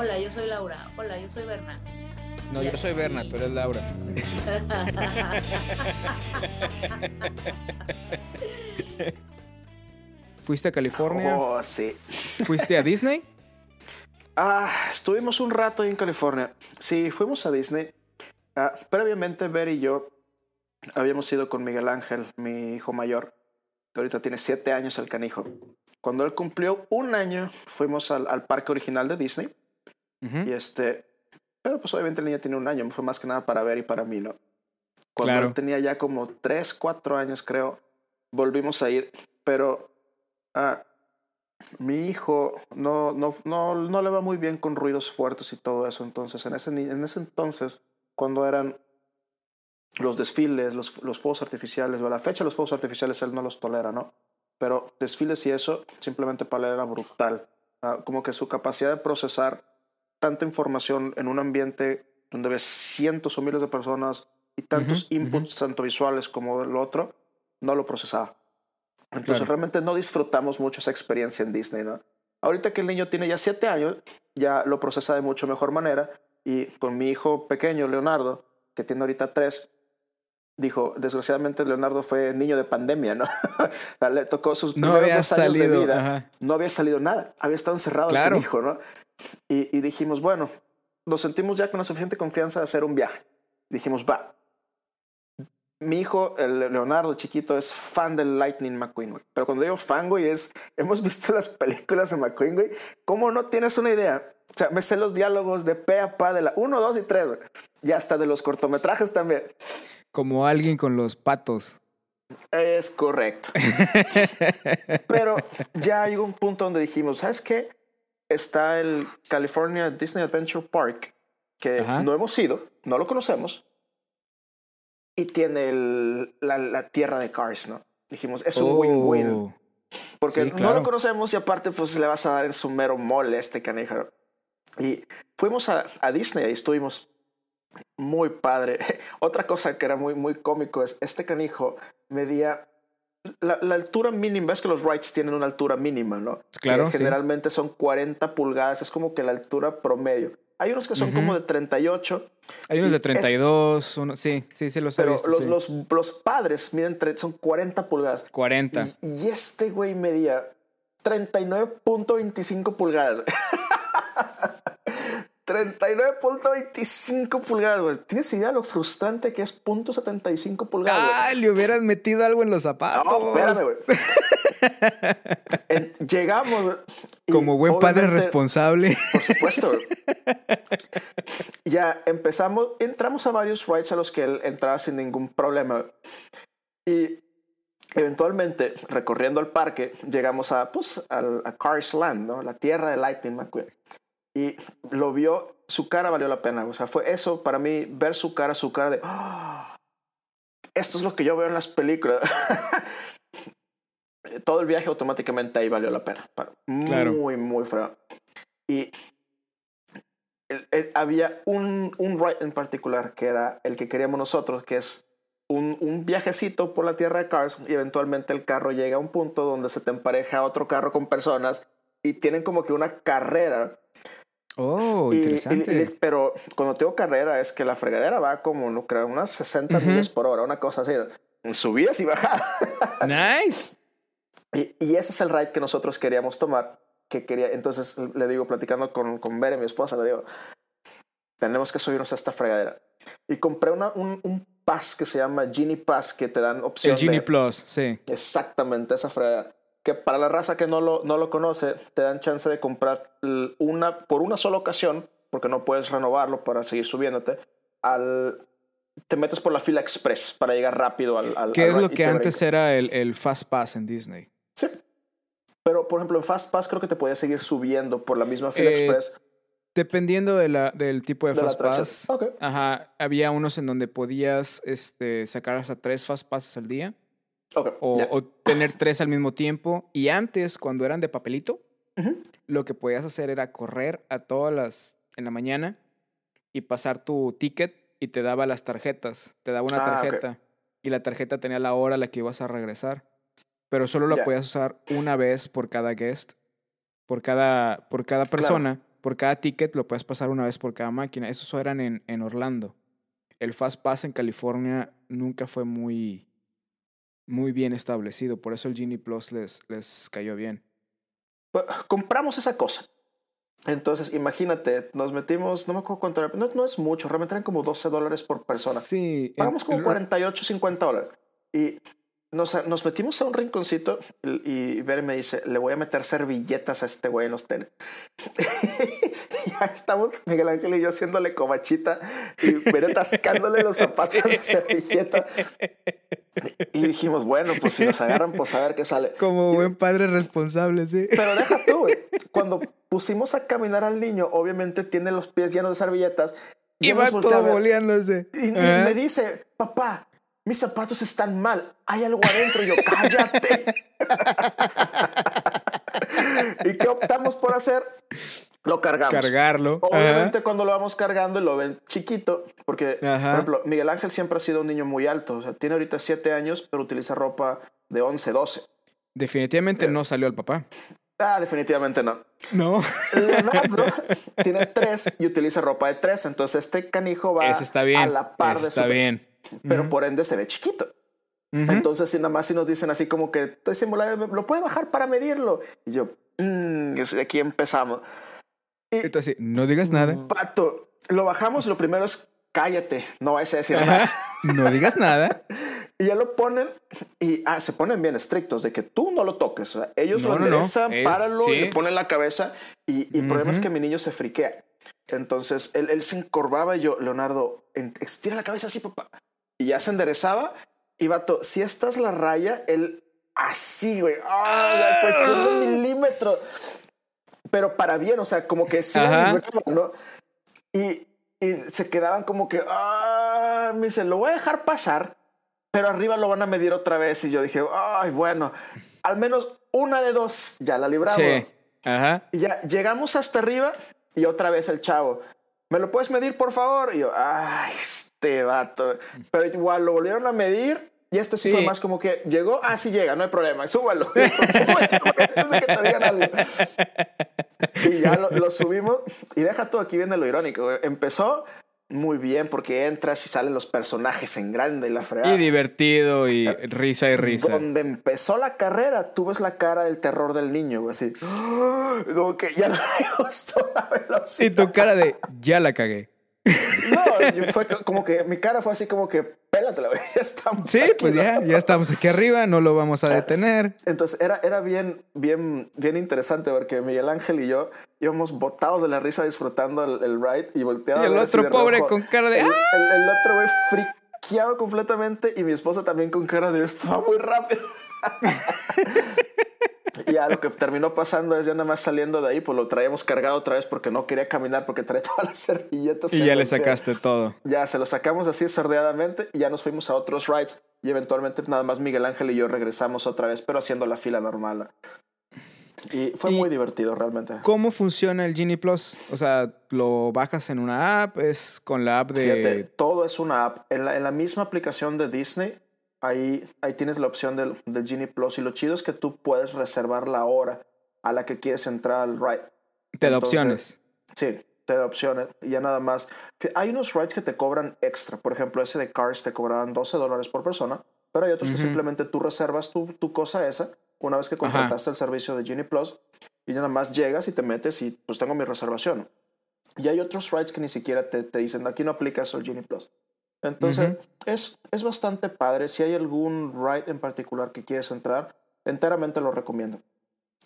Hola, yo soy Laura. Hola, yo soy Berna. No, yo soy Berna, tú eres Laura. ¿Fuiste a California? Oh, sí. ¿Fuiste a Disney? Ah, estuvimos un rato ahí en California. Sí, fuimos a Disney. Ah, previamente, Ver y yo habíamos ido con Miguel Ángel, mi hijo mayor, que ahorita tiene siete años el canijo. Cuando él cumplió un año, fuimos al, al parque original de Disney. Ujú. Y este, pero pues obviamente el niño tiene un año, fue más que nada para ver y para mí, ¿no? Cuando Claro. tenía ya como tres, cuatro años, creo, volvimos a ir, pero ah, mi hijo no, no, no, no le va muy bien con ruidos fuertes y todo eso, entonces en ese, en ese entonces, cuando eran los desfiles, los, los fuegos artificiales, o a la fecha los fuegos artificiales él no los tolera, ¿no? Pero desfiles y eso, simplemente para él era brutal. Ah, como que su capacidad de procesar tanta información en un ambiente donde ves cientos o miles de personas y tantos inputs, tanto visuales como el otro, no lo procesaba. Entonces Claro. realmente no disfrutamos mucho esa experiencia en Disney, ¿no? Ahorita que el niño tiene ya siete años, ya lo procesa de mucho mejor manera y con mi hijo pequeño, Leonardo, que tiene ahorita tres, dijo, desgraciadamente Leonardo fue niño de pandemia, ¿no? Le tocó sus No primeros había dos años de salido. vida ajá. no había salido nada, había estado encerrado Claro. el hijo, ¿no? Y, y dijimos, bueno, nos sentimos ya con la suficiente confianza de hacer un viaje. Dijimos, va. Mi hijo, el Leonardo chiquito, es fan del Lightning McQueen, güey. Pero cuando digo fan, güey, es, hemos visto las películas de McQueen, güey. ¿Cómo no tienes una idea? O sea, me sé los diálogos de pe a pa de la 1, 2 y 3, güey. Y hasta de los cortometrajes también. Como alguien con los patos. Es correcto. Pero ya llegó un punto donde dijimos, ¿sabes qué? Está el California Disney Adventure Park, que Ajá. no hemos ido, no lo conocemos, y tiene el- la, la tierra de Cars, ¿no? Dijimos, es un win-win. Oh, Porque sí, no lo conocemos y aparte pues le vas a dar en su mero mole a este canijo. Y fuimos a, a Disney y estuvimos muy padre. Otra cosa que era muy, muy cómico es este canijo medía la, la altura mínima. Ves que los rides tienen una altura mínima, ¿no? Claro, Que sí. generalmente son 40 pulgadas. Es como que la altura promedio. Hay unos que son Ujú. como de 38, Hay unos de es- 32, uno, sí, sí, sí los he pero visto, los, sí. los, los padres miden son 40 pulgadas. 40. Y, y este güey medía 39.25 pulgadas. 39.25 pulgadas, güey. ¿Tienes idea de lo frustrante que es .75 pulgadas? ¡Ah! Le hubieras metido algo en los zapatos. No, espérame, güey. En- Llegamos. Como buen padre responsable. Por supuesto. ya empezamos, entramos a varios rides a los que él entraba sin ningún problema. Y eventualmente, recorriendo el parque, llegamos a, pues, a Cars Land, ¿no? La tierra de Lightning McQueen. Y lo vio, su cara valió la pena. O sea, fue eso para mí, ver su cara, su cara de... "Ah, esto es lo que yo veo en las películas. Todo el viaje automáticamente ahí valió la pena. Para- Claro. Muy, muy feo. Y el- el- había un, un ride en particular que era el que queríamos nosotros, que es un, un viajecito por la tierra de Cars y eventualmente el carro llega a un punto donde se te empareja a otro carro con personas y tienen como que una carrera. Oh, Y- y- interesante. y- pero cuando tengo carrera es que la fregadera va como, no creo, unas 60 Ujú. millas por hora, una cosa así, en subidas y bajadas. Nice. Y, y ese es el ride que nosotros queríamos tomar. Que quería, entonces le digo, platicando con, con Bere, mi esposa, le digo, tenemos que subirnos a esta fregadera. Y compré una, un, un pass que se llama Genie Pass, que te dan opción El Genie de Plus, sí. exactamente esa fregadera. Que para la raza que no lo, no lo conoce, te dan chance de comprar una por una sola ocasión, porque no puedes renovarlo para seguir subiéndote. Al, te metes por la fila express para llegar rápido al. al ¿Qué al es lo que te antes brinca. era el, el Fast Pass en Disney? Sí. Pero, por ejemplo, en Fast Pass creo que te podías seguir subiendo por la misma fila Eh, express Dependiendo de la, del tipo de, Fast. Pass. Ok. Ajá, había unos en donde podías este, sacar hasta tres Fast Passes al día O, tener tres al mismo tiempo. Y antes, cuando eran de papelito, lo que podías hacer era correr a todas las en la mañana y pasar tu ticket y te daba las tarjetas. Te daba una Ah, tarjeta y la tarjeta tenía la hora a la que ibas a regresar. Pero solo la Ya. podías usar una vez por cada guest, por cada, por cada persona. por cada ticket lo puedes pasar una vez por cada máquina. Esos eran en, en Orlando. El Fast Pass en California nunca fue muy, muy bien establecido. Por eso el Genie Plus les, les cayó bien. Pues, compramos esa cosa. Entonces, imagínate, nos metimos, no me acuerdo cuánto era, no, no es mucho, realmente eran como 12 dólares por persona. Sí. Pagamos como en- 48, 50 dólares. Y nos, nos metimos a un rinconcito y, Bere me dice, le voy a meter servilletas a este güey en los tenis. ya estamos Miguel Ángel y yo haciéndole comachita y Bere atascándole los zapatos de servilleta. Y dijimos, bueno, pues si nos agarran, pues a ver qué sale. Como buen padre responsable, sí. Pero deja tú, güey. Cuando pusimos a caminar al niño, obviamente tiene los pies llenos de servilletas. Y va todo ver. boleándose. Y, y me dice, papá, mis zapatos están mal, hay algo adentro. Y yo, cállate. ¿Y qué optamos por hacer? Lo cargamos. Cargarlo. Ajá. Obviamente cuando lo vamos cargando y lo ven chiquito, porque, Ajá. por ejemplo, Miguel Ángel siempre ha sido un niño muy alto. O sea, tiene ahorita 7 años, pero utiliza ropa de 11, 12. Definitivamente no salió el papá. Ah, definitivamente no. No. Leonardo tiene 3 y utiliza ropa de 3. Entonces este canijo va Ese está bien. a la par de su está bien. Pero por ende se ve chiquito. Ujú. Entonces, si nada más si nos dicen así como que estoy simulando, lo puede bajar para medirlo. Y yo, mmm, aquí empezamos. Y así, no digas nada. Pato, lo bajamos, lo primero es cállate, no vayas a decir nada. No digas nada. Y ya lo ponen y ah, se ponen bien estrictos de que tú no lo toques. O sea, ellos No, lo no, no. enderezan, Eh, páralo sí. le ponen la cabeza. Y, y el problema es que mi niño se friquea. Entonces él, él se encorvaba y yo, Leonardo, en- estira la cabeza así, papá. Y ya se enderezaba. Y vato, si esta es la raya, él así, güey. Ah, la cuestión de milímetros. Pero para bien, o sea, como que sí ¿no? Y, y se quedaban como que, ah, me dice, lo voy a dejar pasar, pero arriba lo van a medir otra vez. Y yo dije, ay, bueno, al menos una de dos ya la libramos. Sí. Ajá. Y ya llegamos hasta arriba y otra vez el chavo, ¿me lo puedes medir, por favor? Y yo, ay, este vato. Pero igual lo volvieron a medir. Y este sí, Sí. fue más como que llegó, ah, sí llega, no hay problema, súbalo. Antes de que te digan algo. Y ya lo, lo subimos. Y deja todo, aquí viene lo irónico. güey. Empezó muy bien porque entras y salen los personajes en grande y la fregada. Y divertido y risa y risa. Donde empezó la carrera, tú ves la cara del terror del niño, güey, así. Como que ya no me gustó la velocidad. Y tu cara de, ya la cagué. No, fue como que mi cara fue así como que, pélatela, güey, ya estamos. Sí, aquí, pues ¿no? ya, ya estamos aquí arriba, no lo vamos a detener. Entonces era, era bien, bien, bien interesante porque Miguel Ángel y yo íbamos botados de la risa disfrutando el, el ride y volteaba. Y el otro pobre con cara de, "Ah". El, el- el otro güey friqueado completamente y mi esposa también con cara de esto va muy rápido. y ya lo que terminó pasando es ya nada más saliendo de ahí, pues lo traíamos cargado otra vez porque no quería caminar porque traía todas las servilletas. Y ya le sacaste todo. Ya se lo sacamos así sordeadamente y ya nos fuimos a otros rides y eventualmente nada más Miguel Ángel y yo regresamos otra vez, pero haciendo la fila normal. Y fue Y- muy divertido realmente. ¿Cómo funciona el Genie Plus? O sea, ¿lo bajas en una app? ¿Es con la app de...? Fíjate, todo es una app. En la, en la misma aplicación de Disney, ahí, ahí tienes la opción del, del Genie Plus y lo chido es que tú puedes reservar la hora a la que quieres entrar al ride. Te da Entonces, opciones. Sí, te da opciones y ya nada más. Hay unos rides que te cobran extra. Por ejemplo, ese de Cars te cobraban 12 dólares por persona, pero hay otros que Ujú. simplemente tú reservas tu, tu cosa esa una vez que contrataste el servicio de Genie Plus y ya nada más llegas y te metes y pues tengo mi reservación. Y hay otros rides que ni siquiera te, te dicen aquí no aplica eso el Genie Plus. Entonces, Ujú. es, es bastante padre. Si hay algún ride en particular que quieres entrar, enteramente lo recomiendo.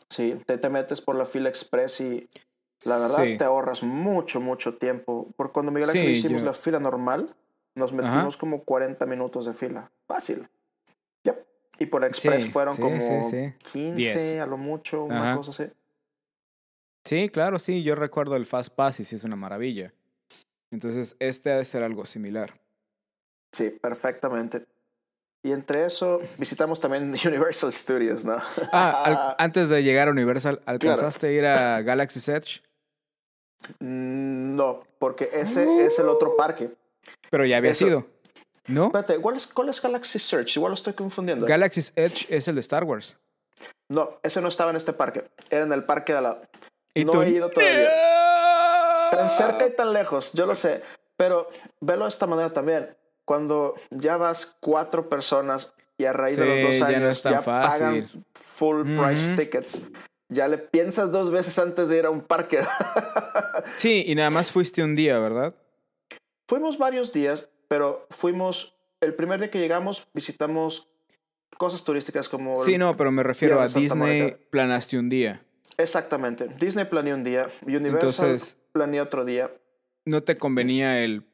Sí, te, te metes por la fila express y la verdad Sí. te ahorras mucho, mucho tiempo. Por cuando Miguel Ángel Sí, hicimos yo- la fila normal, nos Ajá. metimos como 40 minutos de fila. Fácil. Yep. Y por express Sí, fueron como sí, sí. 15 Diez. a lo mucho, una Ajá. cosa así. Sí, claro, sí. Yo recuerdo el Fast Pass y sí es una maravilla. Entonces, este ha de ser algo similar. Sí, perfectamente. Y entre eso, visitamos también Universal Studios, ¿no? Ah, al- antes de llegar a Universal, ¿alcanzaste a ir a Galaxy's Edge? Mm, no, porque ese es el otro parque. Pero ya había Eso. sido. ¿No? Espérate, ¿cuál es, ¿cuál es Galaxy Search? Igual lo estoy confundiendo. Galaxy's Edge es el de Star Wars. no, ese no estaba en este parque. Era en el parque de la... ¿Y No tú? he ido todavía. Tan cerca y tan lejos, yo lo sé. Pero velo de esta manera también. Cuando ya vas cuatro personas y a raíz de los dos Sí, ya no años es tan ya pagan fácil. full price tickets, ya le piensas dos veces antes de ir a un parque. Sí, y nada más fuiste un día, ¿verdad? fuimos varios días, pero fuimos, el primer día que llegamos, visitamos cosas turísticas como... Sí, no, pero me refiero a Disney, planaste un día. Exactamente. Disney planeó un día, Universal Entonces- planeó otro día. No te convenía el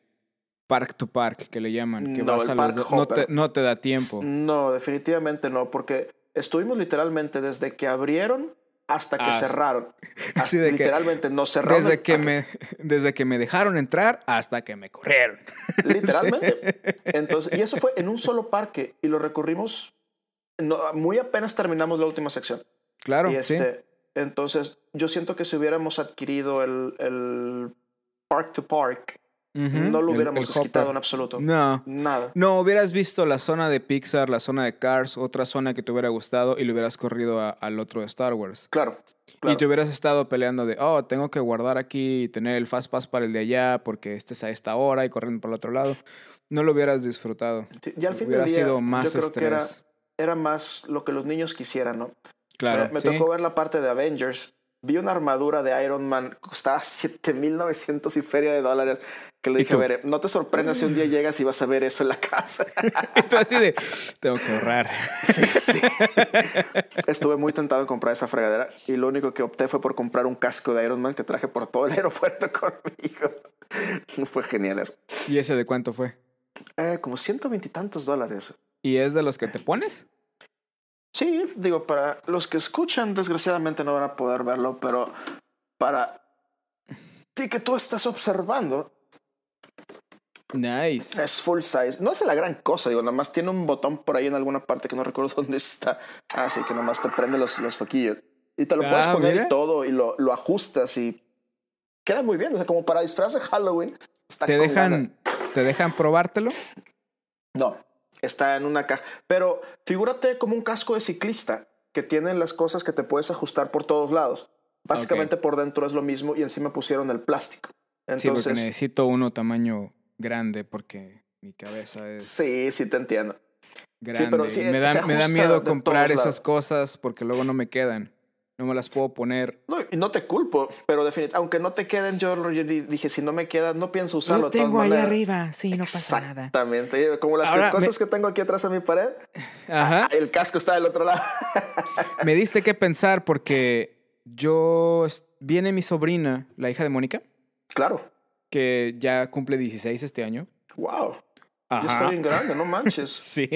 park to park que le llaman, que No, vas a los dos- no te, hopper. no te da tiempo. No, definitivamente no, porque estuvimos literalmente desde que abrieron hasta que Hasta- cerraron. Así de que- literalmente nos cerraron. Desde que, me, desde que me dejaron entrar hasta que me corrieron. Literalmente. Entonces, y eso fue en un solo parque y lo recorrimos no, muy apenas terminamos la última sección. Claro, y sí. este, entonces, yo siento que si hubiéramos adquirido el, el Park to Park, No lo hubiéramos el desquitado en absoluto. No. Nada. No, hubieras visto la zona de Pixar, la zona de Cars, otra zona que te hubiera gustado y le hubieras corrido a- al otro de Star Wars. Claro. Y claro. te hubieras estado peleando de, oh, tengo que guardar aquí y tener el Fast Pass para el de allá porque este es a esta hora y corriendo para el otro lado. No lo hubieras disfrutado. Sí, y al fin Hubiera del día, sido más yo creo que era, estrés. era más lo que los niños quisieran, ¿no? Claro. me, me sí. tocó ver la parte de Avengers. Vi una armadura de Iron Man, costaba 7.900 y feria de dólares. Que le ¿Y dije, a ver, no te sorprendas si un día llegas y vas a ver eso en la casa. Y tú así de, tengo que ahorrar. Sí. Estuve muy tentado en comprar esa fregadera y lo único que opté fue por comprar un casco de Iron Man que traje por todo el aeropuerto conmigo. Fue genial eso. ¿Y ese de cuánto fue? Eh, como 120 y tantos dólares. ¿Y es de los que te pones? Sí, digo, para los que escuchan, desgraciadamente no van a poder verlo, pero para ti que tú estás observando, Nice. es full size. No hace la gran cosa, digo, nada más tiene un botón por ahí en alguna parte que no recuerdo dónde está. Así que nomás te prende los, los foquillos. Y te lo puedes Ah, poner mira. y todo, y lo, lo ajustas y queda muy bien. O sea, como para disfraz de Halloween, está ¿Te dejan. ¿Te dejan probártelo? No, está en una caja. Pero figúrate como un casco de ciclista que tienen las cosas que te puedes ajustar por todos lados. Básicamente por dentro es lo mismo y encima pusieron el plástico. Sí, porque Entonces, necesito uno tamaño grande porque mi cabeza es sí, sí te entiendo. grande. pero y sí, me, da, me da miedo comprar esas cosas porque luego no me quedan. No me las puedo poner. No, y no te culpo, pero definitivamente, aunque no te queden, yo dije, si no me quedan, no pienso usarlo. Lo tengo ahí arriba, sí, no pasa nada. Exactamente, como las Ahora, cosas que tengo aquí atrás de mi pared, Ajá. el casco está del otro lado. Me diste que pensar porque yo... Viene mi sobrina, la hija de Mónica, claro, que ya cumple 16 este año. wow, ya está bien grande, no manches. Sí,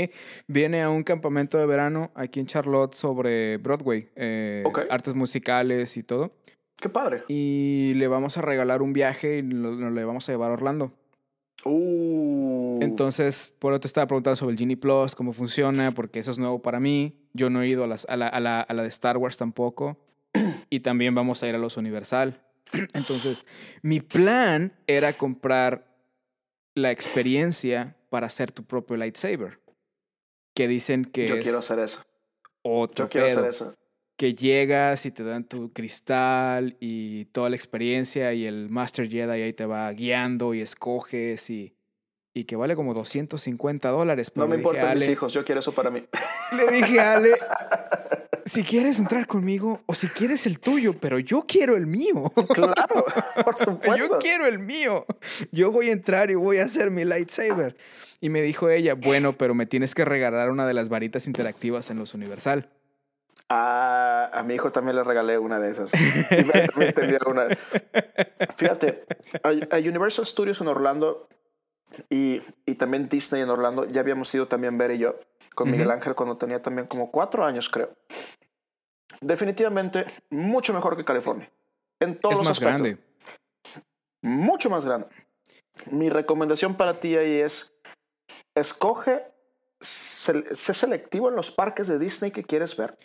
viene a un campamento de verano aquí en Charlotte sobre Broadway, eh, Ok. artes musicales y todo. Qué padre. Y le vamos a regalar un viaje y lo- le vamos a llevar a Orlando. Uh, Entonces, por eso te estaba preguntando sobre el Genie Plus, cómo funciona, porque eso es nuevo para mí. Yo no he ido a, las- a la, a la- a la de Star Wars tampoco. Y también vamos a ir a los Universal. Entonces, mi plan era comprar la experiencia para hacer tu propio lightsaber. Que dicen que yo es quiero hacer eso. otro Yo quiero pedo. hacer eso. Que llegas y te dan tu cristal y toda la experiencia y el Master Jedi ahí te va guiando y escoges y, y que vale como 250 dólares. No pero me importan mis hijos, yo quiero eso para mí. Le dije a Ale, si quieres entrar conmigo o si quieres el tuyo, pero yo quiero el mío. claro, por supuesto. Yo quiero el mío. Yo voy a entrar y voy a hacer mi lightsaber. Y me dijo ella, bueno, pero me tienes que regalar una de las varitas interactivas en los Universal. A, a mi hijo también le regalé una de esas. Y Beth también tenía una. Fíjate, hay Universal Studios en Orlando y, y también Disney en Orlando. Ya habíamos ido también Ver y yo con Miguel. Ángel cuando tenía también como cuatro años, creo. Definitivamente mucho mejor que California. En todos es los más aspectos. grande. Mucho más grande. Mi recomendación para ti ahí es, escoge, sé selectivo en los parques de Disney que quieres ver.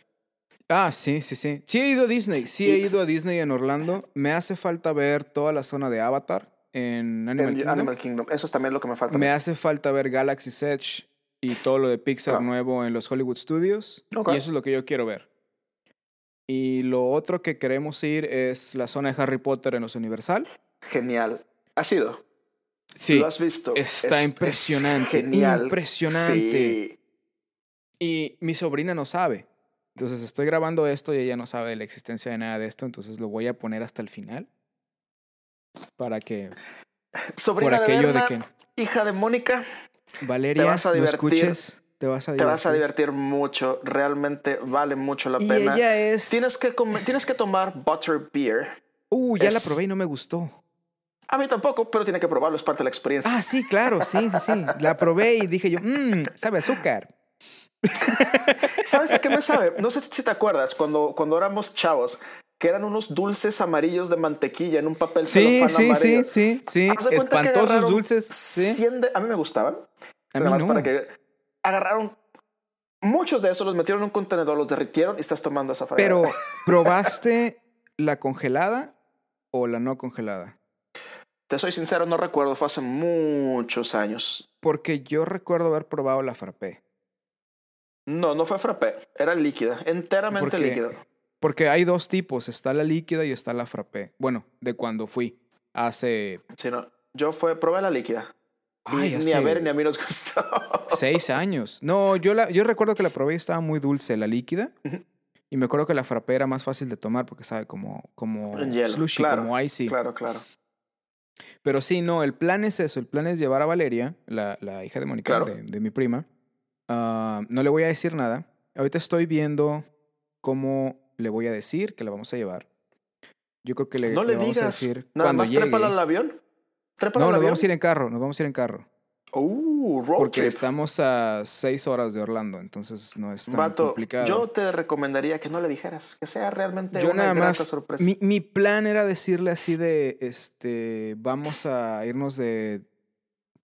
Ah, sí, sí, sí. Sí he ido a Disney. Sí he ido a Disney en Orlando. Me hace falta ver toda la zona de Avatar en Animal en Kingdom. Animal Kingdom. Eso es también lo que me falta. Me hace falta ver Galaxy's Edge y todo lo de Pixar Claro. nuevo en los Hollywood Studios. Y eso es lo que yo quiero ver. Y lo otro que queremos ir es la zona de Harry Potter en los Universal. genial. ¿Ha sido? Sí. ¿Lo has visto? Está Es- impresionante. es genial. Impresionante. Sí. Y mi sobrina no sabe. Entonces estoy grabando esto y ella no sabe de la existencia de nada de esto. Entonces lo voy a poner hasta el final. Para que. Sobrina por aquello de, que. hija de Mónica, Valeria, vas a ¿no divertir. escuches? Te vas a te divertir. vas a divertir mucho. Realmente vale mucho la Y pena. ella es. Tienes que, tienes que tomar butter beer. Uh, ya la probé y no me gustó. A mí tampoco, pero tiene que probarlo, es parte de la experiencia. Ah, sí, claro, sí, sí, sí. La probé y dije yo, mmm, sabe azúcar. ¿Sabes a qué me sabe? No sé si te acuerdas cuando, cuando éramos chavos, que eran unos dulces amarillos de mantequilla en un papel Sí, sí, sí, amarillo. sí, sí. Cuenta que Espantosos dulces. Sí. 100 de- a mí me gustaban. A mí Nada más no. para que agarraron muchos de esos, los metieron en un contenedor, los derritieron y estás tomando esa fregada. Pero, ¿probaste la congelada o la no congelada? Te soy sincero, no recuerdo, fue hace muchos años. Porque yo recuerdo haber probado la frappé. No, no fue frappé, era líquida, enteramente Porque- líquida. Porque hay dos tipos, está la líquida y está la frappé. Bueno, de cuando fui. Hace Sí, no, yo fue, probé la líquida. Ay, ni a ver ni a mí nos gustó. seis años. No, yo, la, yo recuerdo que la probé y estaba muy dulce, la líquida. Y me acuerdo que la frappé era más fácil de tomar porque sabe como, como hielo, slushy, claro, como icy. Claro, claro. Pero sí, no, el plan es eso. El plan es llevar a Valeria, la, la hija de Mónica, Claro. de, de mi prima. Ah, no le voy a decir nada. Ahorita estoy viendo cómo le voy a decir que la vamos a llevar. Yo creo que le, no le, vamos a digas. decir Nada cuando más llegue. trépala al avión. No, nos vamos a ir en carro, nos vamos a ir en carro. Uh, road Porque trip. estamos a seis horas de Orlando, entonces no es tan Vato, complicado. yo te recomendaría que no le dijeras, que sea realmente Yo una nada más, sorpresa. mi, mi plan era decirle así de, este, vamos a irnos de...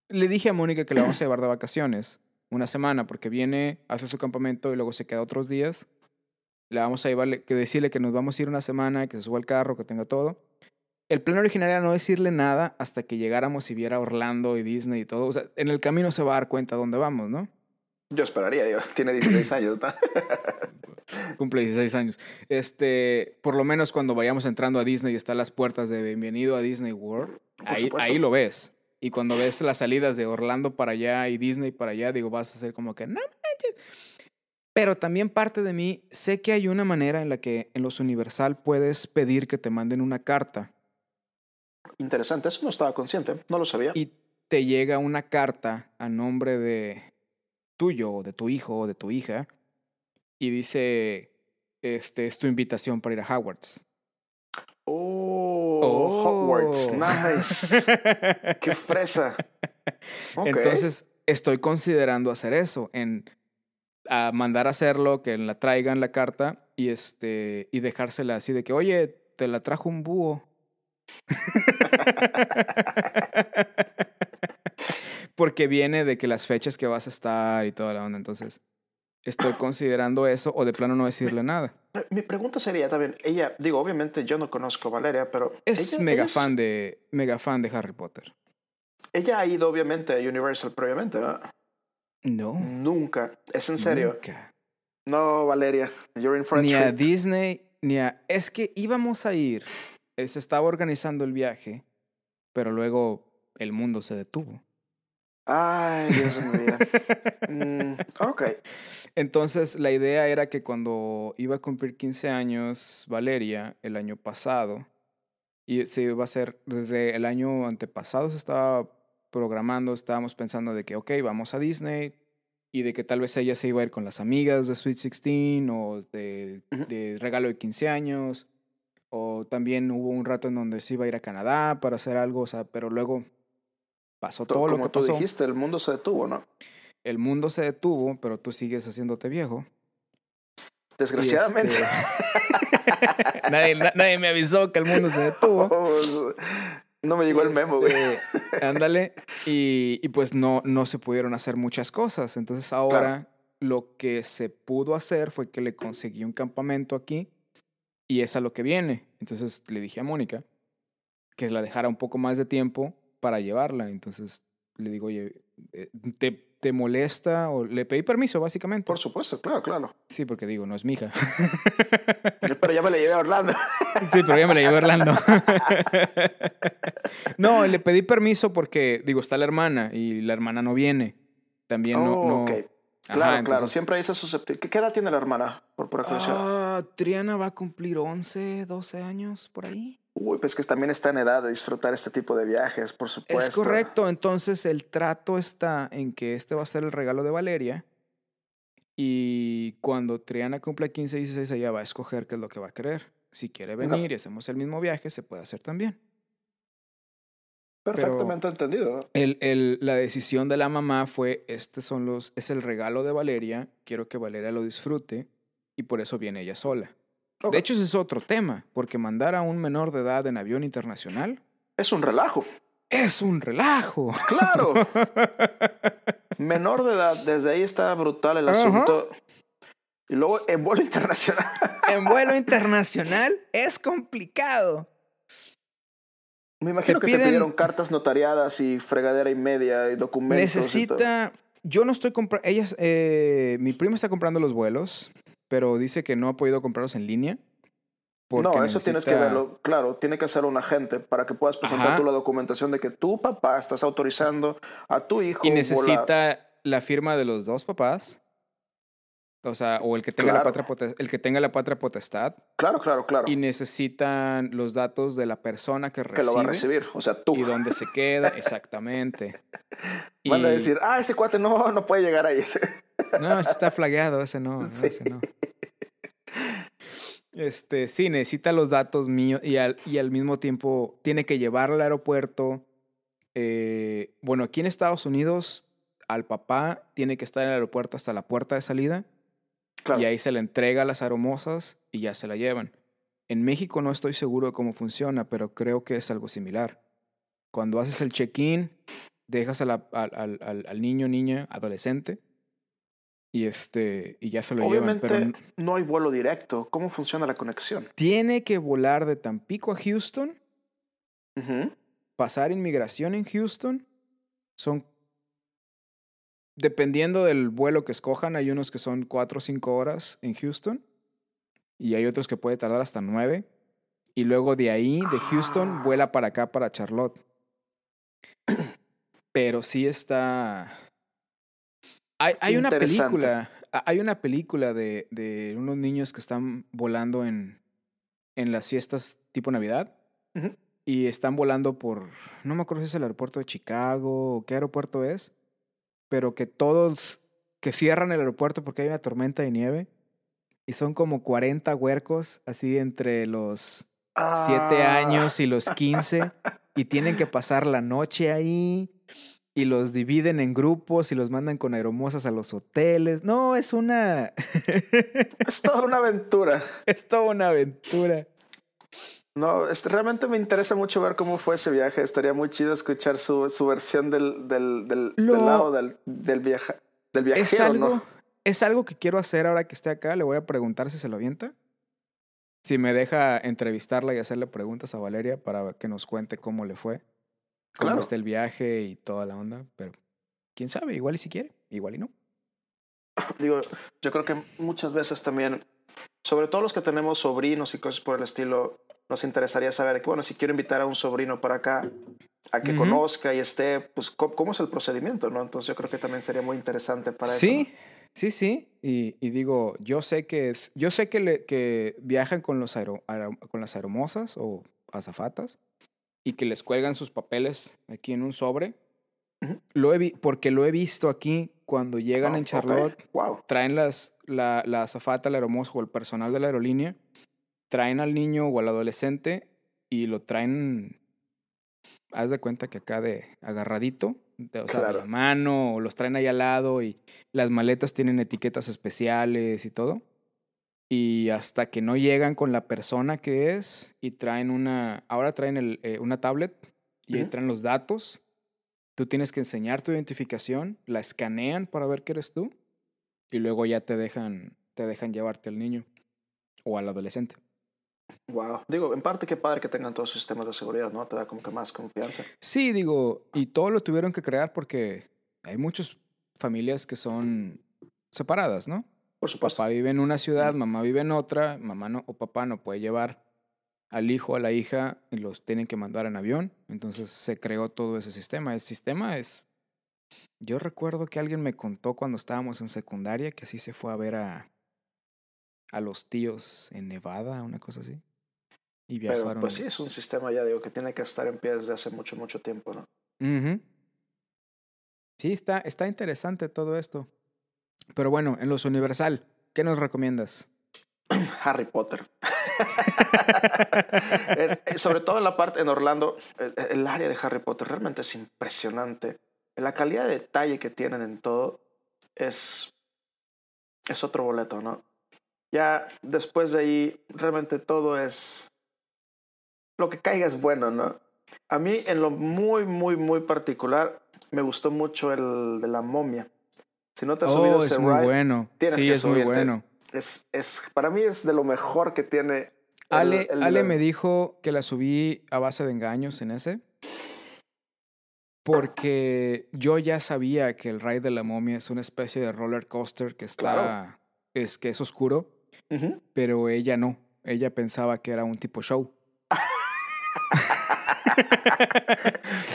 Le dije a Mónica que la vamos a llevar de vacaciones una semana porque viene, hace su campamento y luego se queda otros días. Le vamos a llevarle, que decirle que nos vamos a ir una semana, que se suba al carro, que tenga todo. El plan original era no decirle nada hasta que llegáramos y viera Orlando y Disney y todo. O sea, en el camino se va a dar cuenta dónde vamos, ¿no? Yo esperaría, digo, tiene 16 años, ¿no? Cumple 16 años. Este, por lo menos cuando vayamos entrando a Disney y están las puertas de bienvenido a Disney World, ahí lo ves. Y cuando ves las salidas de Orlando para allá y Disney para allá, digo, vas a ser como que, no manches. Pero también parte de mí, sé que hay una manera en la que en los Universal puedes pedir que te manden una carta Interesante, eso no estaba consciente, no lo sabía. y te llega una carta a nombre de tuyo o de tu hijo o de tu hija y dice, este es tu invitación para ir a Howard's. Oh, Oh. Hogwarts, nice. Qué fresa. Entonces, estoy considerando hacer eso, en a mandar a hacerlo, que la traigan la carta y este y dejársela así de que, "Oye, te la trajo un búho." Porque viene de que las fechas que vas a estar y toda la onda, entonces estoy considerando eso o de plano no decirle nada. Mi pregunta sería también, ella, digo, obviamente yo no conozco a Valeria, pero Es ella, mega ella fan de mega fan de Harry Potter. Ella ha ido obviamente a Universal previamente, ¿verdad? No. Nunca. ¿Es en serio? nunca. No, Valeria, you're in for a ni a. Disney, ni a... Es que íbamos a ir, se estaba organizando el viaje, pero luego el mundo se detuvo. Ay, Dios vida. Mm, ok. Entonces la idea era que cuando iba a cumplir 15 años Valeria el año pasado, y se iba a hacer desde el año antepasado, se estaba programando, estábamos pensando de que, ok, vamos a Disney y de que tal vez ella se iba a ir con las amigas de Sweet 16 o de regalo de 15 años, o también hubo un rato en donde se iba a ir a Canadá para hacer algo, o sea, pero luego pasó todo lo que tú pasó. dijiste, el mundo se detuvo, ¿no? El mundo se detuvo, pero tú sigues haciéndote viejo. Desgraciadamente. este, nadie, na- nadie me avisó que el mundo se detuvo. Oh, no me llegó el memo, güey. Este, Ándale. Y, y pues no, no se pudieron hacer muchas cosas. Entonces ahora lo que se pudo hacer fue que le conseguí un campamento aquí y es a lo que viene. Entonces le dije a Mónica que la dejara un poco más de tiempo para llevarla. Entonces le digo, oye, eh, ¿te, te molesta? O le pedí permiso, básicamente. Por supuesto, claro, claro. Sí, porque digo, no es mi hija. Pero ya me la llevé a Orlando. Sí, pero ya me la llevé a Orlando. no, le pedí permiso porque, digo, está la hermana y la hermana no viene. También no. Oh, no- Claro, claro. entonces- Siempre hay esa susceptibilidad. ¿Qué, edad tiene la hermana? Por pura curiosidad. Ah, Triana va a cumplir 11, 12 años por ahí. Uy, pues que también está en edad de disfrutar este tipo de viajes, por supuesto. Es correcto, entonces el trato está en que este va a ser el regalo de Valeria y cuando Triana cumpla 15, 16, ella va a escoger qué es lo que va a querer. Si quiere venir y hacemos el mismo viaje, se puede hacer también. Perfectamente entendido. El, el- la decisión de la mamá fue, este son los, es el regalo de Valeria, quiero que Valeria lo disfrute y por eso viene ella sola. De hecho, ese es otro tema, porque mandar a un menor de edad en avión internacional Es un relajo. es un relajo. Claro. Menor de edad, desde ahí está brutal el asunto. Y luego en vuelo internacional. en vuelo internacional es complicado. Me imagino Te que te pidieron cartas notariadas y fregadera y media y documentos. y todo. Necesita. Yo no estoy comprando. Ellas. eh, mi prima está comprando los vuelos, pero dice que no ha podido comprarlos en línea. No, eso tienes que necesita- verlo. Claro, tiene que hacer un agente para que puedas presentar Ajá. tú la documentación de que tu papá estás autorizando a tu hijo. Y volar. necesita la firma de los dos papás. O sea, o el que tenga, la, Claro. patria pote- el que tenga la patria potestad. Claro, claro, claro. Y necesitan los datos de la persona que recibe. que lo va a recibir. O sea, tú. Y dónde se queda, exactamente. Van a Y- decir, ah, ese cuate no, no puede llegar ahí. No, ese está flagueado, ese no, no, Sí. ese no. Este, sí, necesita los datos míos y al, y al mismo tiempo tiene que llevarlo al aeropuerto. Eh, bueno, aquí en Estados Unidos, al papá tiene que estar en el aeropuerto hasta la puerta de salida Claro. y ahí se le entrega a las aeromosas y ya se la llevan. En México no estoy seguro de cómo funciona, pero creo que es algo similar. Cuando haces el check-in, dejas a la- al, al- al- niño, niña, adolescente, y este y ya se lo llevan. Obviamente Pero n- no hay vuelo directo. ¿Cómo funciona la conexión? tiene que volar de Tampico a Houston, pasar inmigración en Houston. Son, dependiendo del vuelo que escojan, hay unos que son cuatro o cinco horas en Houston y hay otros que puede tardar hasta nueve. Y luego de ahí, de Houston, Ah. vuela para acá, para Charlotte. Pero sí está... Hay, hay una película, ha- hay una película de, de unos niños que están volando en, en las fiestas tipo Navidad. Y están volando por, no me acuerdo si es el aeropuerto de Chicago o qué aeropuerto es, pero que todos, que cierran el aeropuerto porque hay una tormenta de nieve. Y son como 40 huercos, así entre los 7 Ah, años y los 15, y tienen que pasar la noche ahí, y los dividen en grupos y los mandan con aeromosas a los hoteles. No, es una... Es toda una aventura. es toda una aventura. No, este, realmente me interesa mucho ver cómo fue ese viaje. Estaría muy chido escuchar su, su versión del, del, del, lado del, del, viaja, del viajero, Es algo, ¿no? es algo que quiero hacer ahora que esté acá. Le voy a preguntar si se lo avienta. Si me deja entrevistarla y hacerle preguntas a Valeria para que nos cuente cómo le fue, cómo Claro. está el viaje y toda la onda. Pero quién sabe, igual y si quiere, igual y no. Digo, yo creo que muchas veces también, sobre todo los que tenemos sobrinos y cosas por el estilo, nos interesaría saber que, bueno, si quiero invitar a un sobrino para acá, a que conozca y esté, pues, ¿cómo, cómo es el procedimiento, no? Entonces yo creo que también sería muy interesante para eso. Sí, sí, sí. Y, y digo, yo sé que es, yo sé que, le, que viajan con, los aero- aero- con las aeromosas o azafatas y que les cuelgan sus papeles aquí en un sobre. Lo he vi- porque lo he visto aquí cuando llegan Ah, en. Charlotte, Wow. traen las, la, la azafata, el aeromozo o el personal de la aerolínea, traen al niño o al adolescente y lo traen, haz de cuenta que acá de agarradito, de, o sea, de la mano, o los traen ahí al lado y las maletas tienen etiquetas especiales y todo. Y hasta que no llegan con la persona que es y traen una, ahora traen el, eh, una tablet y ahí traen los datos. Tú tienes que enseñar tu identificación, la escanean para ver que eres tú y luego ya te dejan, te dejan llevarte al niño o al adolescente. Wow. Digo, en parte qué padre que tengan todos sus sistemas de seguridad, ¿no? Te da como que más confianza. Sí, digo, y todo lo tuvieron que crear porque hay muchas familias que son separadas, ¿no? Por supuesto. Papá vive en una ciudad, mamá vive en otra, mamá no, o papá no puede llevar al hijo, a la hija, y los tienen que mandar en avión. Entonces se creó todo ese sistema. El sistema es... Yo recuerdo que alguien me contó cuando estábamos en secundaria que así se fue a ver a, a los tíos en Nevada, una cosa así. Y Pero viajaron. pues sí, es un sistema ya digo que tiene que estar en pie desde hace mucho, mucho tiempo, ¿no? Sí, está, está interesante todo esto. Pero bueno, en los Universal, ¿qué nos recomiendas? Harry Potter. Eh, eh, Sobre todo en la parte en Orlando, eh, el área de Harry Potter realmente es impresionante. La calidad de detalle que tienen en todo es, es otro boleto, ¿no? Ya después de ahí, realmente todo es... Lo que caiga es bueno, ¿no? A mí, en lo muy, muy, muy particular, me gustó mucho el de la momia. Si no te has subido Oh, ese es muy ride, bueno. tienes Sí, que es muy subirte. bueno. es, es, para mí es de lo mejor que tiene. el- Ale, el- Ale me dijo que la subí a base de engaños en ese. Porque yo ya sabía que el ride de la momia es una especie de roller coaster que está. Claro. Es que es oscuro, Pero ella no. Ella pensaba que era un tipo show.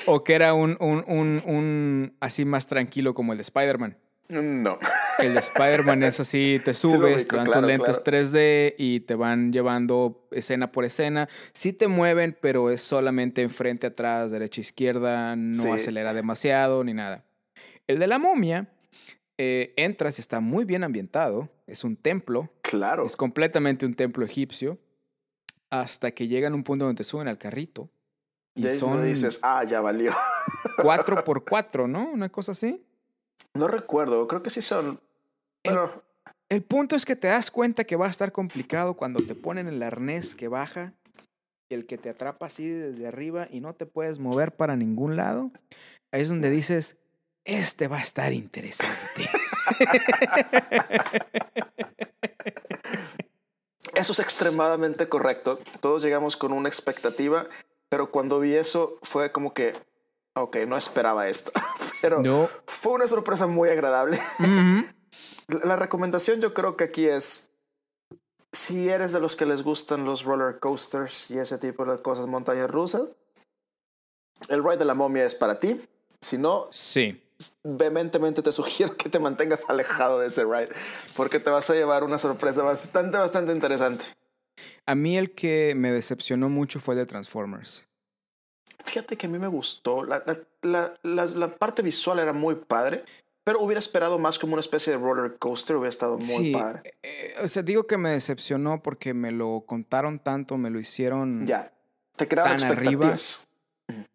o que era un, un, un, un así más tranquilo como el de Spider-Man. No. El de Spider-Man es así, te subes, te dan claro, tus lentes claro. 3D y te van llevando escena por escena. Sí te mueven, pero es solamente enfrente, atrás, derecha, izquierda, no Sí. acelera demasiado ni nada. El de la momia, eh, entras y está muy bien ambientado, es un templo, Claro. es completamente un templo egipcio, hasta que llegan a un punto donde te suben al carrito. Y Y son dices, ah, ya valió. 4 por 4 ¿no? Una cosa así. No recuerdo, creo que sí son. El- Bueno, El punto es que te das cuenta que va a estar complicado cuando te ponen el arnés que baja, el que te atrapa así desde arriba y no te puedes mover para ningún lado. Ahí es donde dices, este va a estar interesante. eso es extremadamente correcto. Todos llegamos con una expectativa, pero cuando vi eso fue como que, ok, no esperaba esto. Pero no. fue una sorpresa muy agradable. La recomendación yo creo que aquí es, si eres de los que les gustan los roller coasters y ese tipo de cosas, montañas rusas, el ride de la momia es para ti. Si no, Sí. Vehementemente te sugiero que te mantengas alejado de ese ride, porque te vas a llevar una sorpresa bastante, bastante interesante. A mí el que me decepcionó mucho fue de Transformers. Fíjate que a mí me gustó, la, la, la, parte visual era muy padre, pero hubiera esperado más como una especie de roller coaster, hubiera estado muy sí, padre. eh, o sea, digo que me decepcionó porque me lo contaron tanto, me lo hicieron... Ya, te Tan arriba.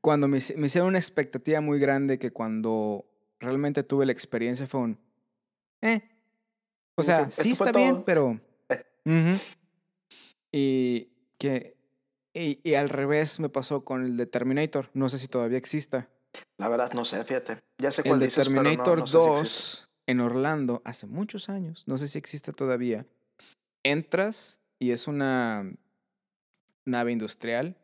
cuando me, me hicieron una expectativa muy grande que cuando realmente tuve la experiencia fue un... Eh. O sea, sí esto está bien, todo. pero... Eh. Y que... Y, y al revés me pasó con el de Terminator. No sé si todavía exista. La verdad no sé, fíjate. Ya sé El cuál de dices, no- Terminator no sé si 2 existe. en Orlando hace muchos años. No sé si existe todavía. Entras y es una nave industrial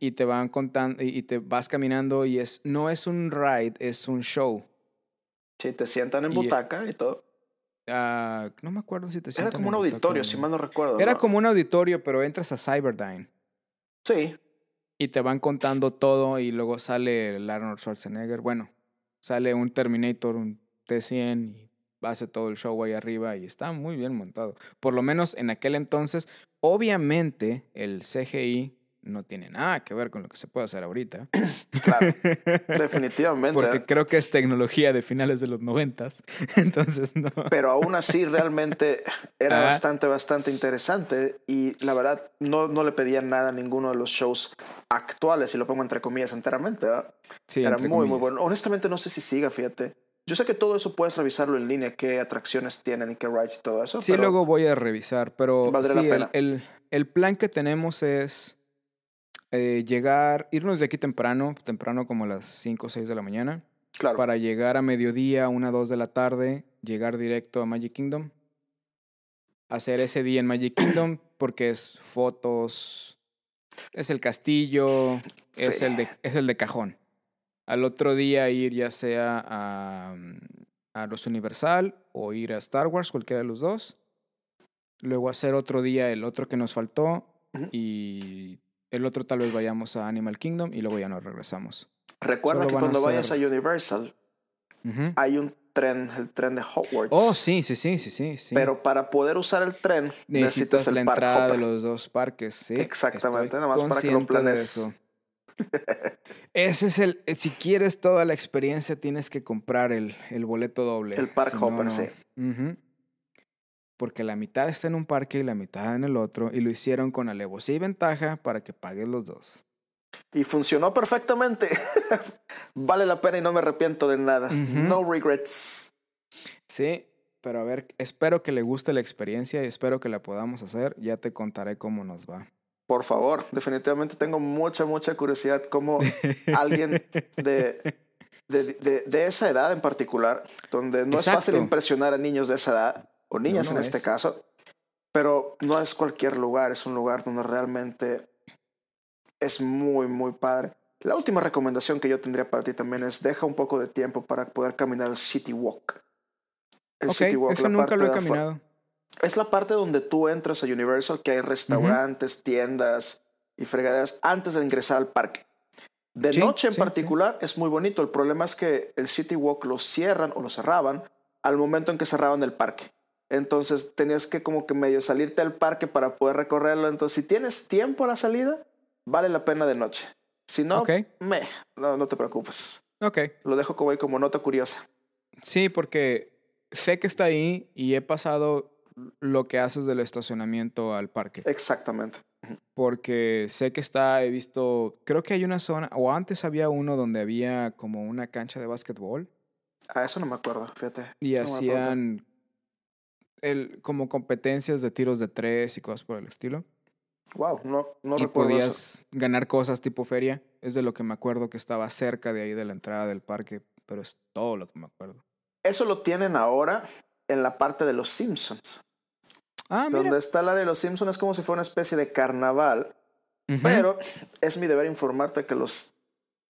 y te van contando y y te vas caminando y es no es un ride, es un show. Sí, te sientan en Y- butaca y todo. Ah, no me acuerdo si te Era sientan como un butaca auditorio, si mal no recuerdo. Era ¿no? como un auditorio, pero entras a Cyberdyne Sí, y te van contando todo y luego sale el Arnold Schwarzenegger. Bueno, sale un Terminator, un T100 y hace todo el show ahí arriba y está muy bien montado. Por lo menos en aquel entonces, obviamente el CGI no tiene nada que ver con lo que se puede hacer ahorita. claro. Definitivamente. Porque creo que es tecnología de finales de los noventas. Entonces, no. Pero aún así realmente era Ah. bastante, bastante interesante. Y la verdad, no, no le pedían nada a ninguno de los shows actuales, y lo pongo entre comillas enteramente. ¿verdad? Sí, era muy, muy bueno. Honestamente, no sé si siga, fíjate. Yo sé que todo eso puedes revisarlo en línea, qué atracciones tienen y qué rides y todo eso. Sí, pero luego voy a revisar, pero sí, el- el plan que tenemos es eh, llegar, irnos de aquí temprano, temprano como a las 5 o 6 de la mañana, claro. para llegar a mediodía, 1 2 de la tarde, llegar directo a Magic Kingdom, hacer ese día en Magic Kingdom, porque es fotos, es el castillo, es, Sí. el de, es el de cajón. Al otro día ir ya sea a, mm, a los Universal o ir a Star Wars, cualquiera de los dos. Luego hacer otro día el otro que nos faltó y El otro tal vez vayamos a Animal Kingdom y luego ya nos regresamos. Recuerda Solo que a cuando vayas a Universal hay un tren, el tren de Hogwarts. Oh, sí, sí, sí, sí, sí. Pero para poder usar el tren necesitas necesitas el la entrada de los dos parques, sí. Exactamente, nada más para que lo planees. eso. Ese es el, eh, si quieres toda la experiencia tienes que comprar el, el boleto doble. El Park si Hopper, no. sí. Ujú. Porque la mitad está en un parque y la mitad en el otro y lo hicieron con alevosía y ventaja para que pagues los dos. Y funcionó perfectamente. vale la pena y no me arrepiento de nada. No regrets. Sí, pero a ver, espero que le guste la experiencia y espero que la podamos hacer. Ya te contaré cómo nos va. Por favor, definitivamente tengo mucha, mucha curiosidad cómo alguien de, de, de- de esa edad en particular, donde no es fácil impresionar a niños de esa edad, o niñas no en este es. caso, pero no es cualquier lugar, es un lugar donde realmente es muy, muy padre. La última recomendación que yo tendría para ti también es deja un poco de tiempo para poder caminar el City Walk. El ok, City Walk, eso la nunca parte lo he caminado. Es la parte donde tú entras a Universal, que hay restaurantes, tiendas y fregaderas antes de ingresar al parque. De Sí, noche en sí, sí. particular es muy bonito. El problema es que el City Walk lo cierran o lo cerraban al momento en que cerraban el parque. Entonces tenías que como que medio salirte al parque para poder recorrerlo. Entonces si tienes tiempo a la salida, vale la pena de noche. Si no, me, no, no te preocupes. ok. Lo dejo como ahí como nota curiosa. Sí, porque sé que está ahí y he pasado lo que haces del estacionamiento al parque. Exactamente. Porque sé que está, he visto, creo que hay una zona, o antes había uno donde había como una cancha de básquetbol A eso no me acuerdo, fíjate. y No me acuerdo. hacían el, como competencias de tiros de tres y cosas por el estilo. Wow, no, no y recuerdo eso. podías ganar cosas tipo feria. Es de lo que me acuerdo que estaba cerca de ahí de la entrada del parque, pero es todo lo que me acuerdo. Eso lo tienen ahora en la parte de los Simpsons. Ah, mira. Donde está el área de los Simpsons es como si fuera una especie de carnaval, Ujú. pero es mi deber informarte que los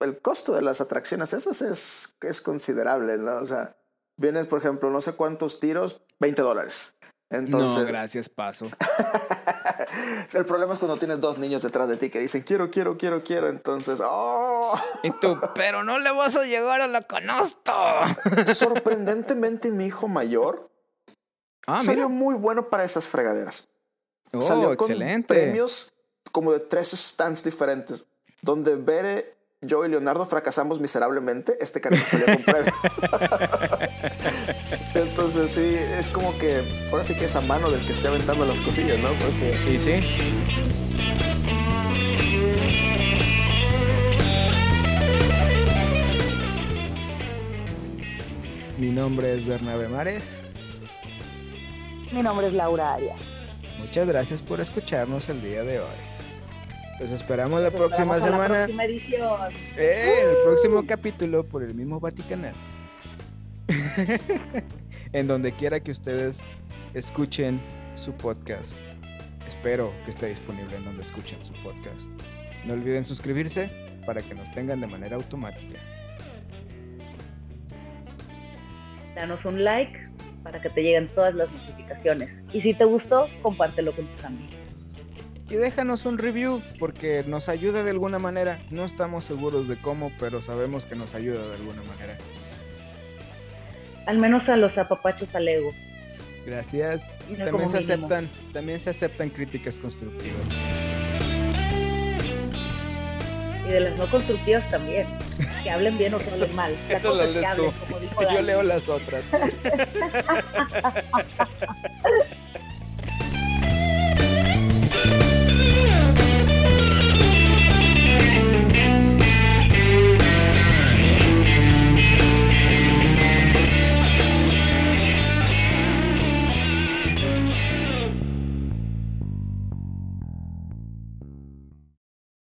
el costo de las atracciones esas es, es considerable, ¿no? O sea, vienes, por ejemplo, no sé cuántos tiros, 20 dólares. Entonces, no, gracias, paso. el problema es cuando tienes dos niños detrás de ti que dicen quiero, quiero, quiero, quiero. Entonces, ¡oh! Y tú, pero no le vas a llegar a la canasta. Sorprendentemente, mi hijo mayor Ah, salió mira. muy bueno para esas fregaderas. Oh, Salió con excelente. premios como de tres stands diferentes, donde Bere, yo y Leonardo fracasamos miserablemente. Este canijo salió con premio. Entonces, sí, es como que ahora sí que es a mano del que esté aventando las cosillas, ¿no? Porque Y sí. Mi nombre es Bernabe Mares. Mi nombre es Laura Arias. Muchas gracias por escucharnos el día de hoy. Los esperamos la Nos próxima esperamos a la semana. próxima edición. Eh, el próximo capítulo por el mismo Vaticanal. en donde quiera que ustedes escuchen su podcast. Espero que esté disponible en donde escuchen su podcast. No olviden suscribirse para que nos tengan de manera automática. Danos un like para que te lleguen todas las notificaciones. Y si te gustó, compártelo con tus amigos. Y déjanos un review porque nos ayuda de alguna manera. No estamos seguros de cómo, pero sabemos que nos ayuda de alguna manera. Al menos a los apapachos al ego. Gracias. Y también se mínimo. aceptan, también se aceptan críticas constructivas. Y de las no constructivas también. Que hablen bien o que hablen mal. Eso cosa lo es que lees hablen, tú. como dijo Yo leo las otras.